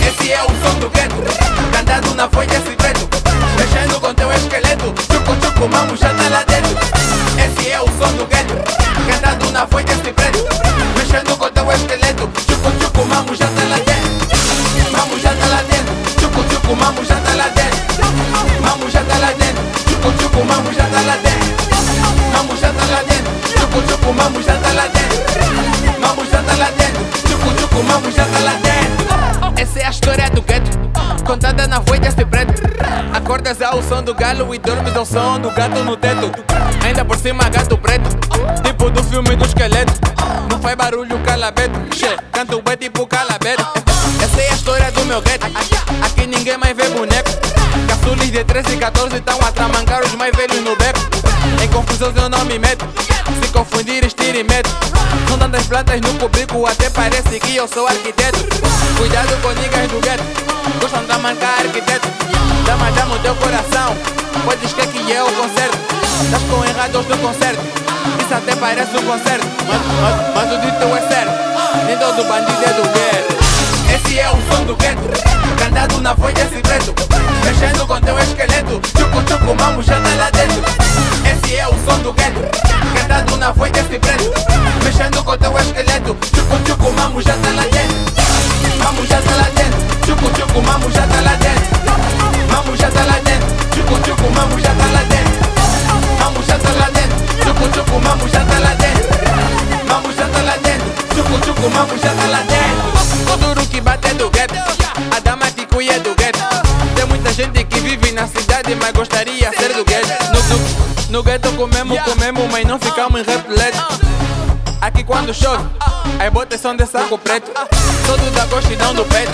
Esse é o som do gueto, cantado na folha esse preto, mexendo com teu esqueleto, chuco chuco, mamo já tá lá dentro. Esse é o som do gueto, cantado na folha esse preto, mexendo com teu esqueleto, chuco chuco, mamo já tá lá dentro. Mamo já tá lá dentro, chuco chuco, mamo já tá lá dentro. Mamo já tá lá dentro, chuco chuco, mamo já tá lá dentro. Mamo já tá lá dentro, chuco chuco, mamo já tá lá dentro. Mamo já tá lá dentro, chuco chuco, mamo já tá lá dentro. Essa é a história do gueto, contada na voz desse preto. Acordas ao som do galo e dormes ao som do gato no teto. Ainda por cima, gato preto, tipo do filme do esqueleto. Não faz barulho, calabeto. Canto é tipo calabeto. Essa é a história do meu gueto. Aqui ninguém mais vê boneco. Caçulis de 13 e 14 estão a tramancar os mais velhos no beco. Confusão eu não me meto. Se confundir, estira e meto. Não tantas plantas no cubico, até parece que eu sou arquiteto. Cuidado com niggas do gueto. Gostam de marcar arquiteto. Dama, dama o teu coração. Podes crer que é o concerto. Estás com errados no concerto. Isso até parece um concerto. Mas, mas, mas o dito é certo. Nem todo bandido é do gueto. Esse é o som do gueto, cantado na voz desse preto, mexendo com teu esqueleto, chuco, mamo já é o som do gueto, cantado na voz desse preto, mexendo com teu esqueleto, chuco chuco, mamo já tá lá dentro. Mamo já tá lá dentro, chuco chuco, mamo já tá lá dentro. Mamo já tá lá dentro, chuco chuco, mamo já tá lá dentro. Mamo já tá lá dentro, chuco chuco, mamo já tá lá dentro. Mamo já tá lá dentro, chuco chuco, mamo já tá lá dentro. O duro que bate é do gueto, a dama que cuia é do gueto. Tem muita gente que vive na cidade, mas gostaria ser do no, gueto comemos, comemos, mas não ficamos em repleto. Aqui quando chove, as botas são de saco preto. Sou do da gosto e não do peito.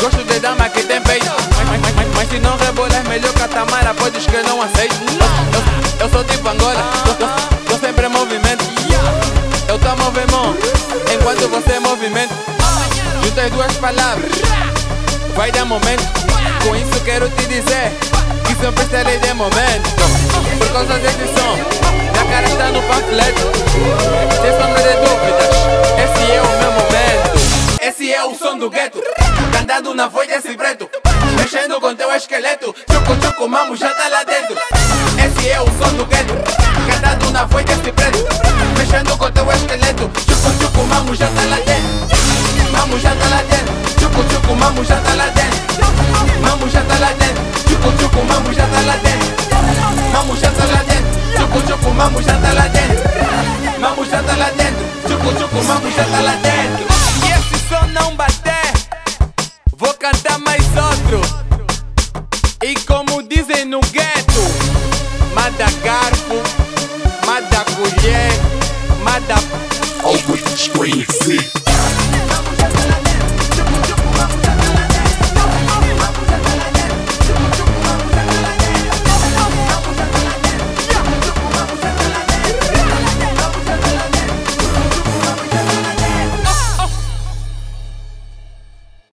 Gosto de dama que tem peito. Mas, mas, mas, mas, mas se não rebolas, melhor que a Tamara, podes que eu não aceito. Eu, eu, eu sou tipo Angola, tô, tô, tô sempre em movimento. Eu tô movimento, enquanto você movimenta. Junta as duas palavras, vai dar momento. Com isso quero te dizer que sempre estarei de momento. Causa desse som, minha cara está no panfleto. Sem sombra de dúvidas, esse é o meu momento. Esse é o som do gueto, cantado na voz desse preto. Mexendo com teu esqueleto, chuco chuco, mamo já tá lá dentro. Esse é o som do gueto, cantado na voz desse preto. Mexendo com teu esqueleto, chuco chuco, mamo já tá lá dentro. Mamo já tá lá dentro, chuco chuco, mamo já tá lá dentro. Mamo já tá lá dentro. Mamo já tá lá dentro, chuco chuco, mamo já tá lá dentro. E esse som não bater, vou cantar mais outro. E como dizem no gueto, manda garfo, manda colher, manda Always scream sick.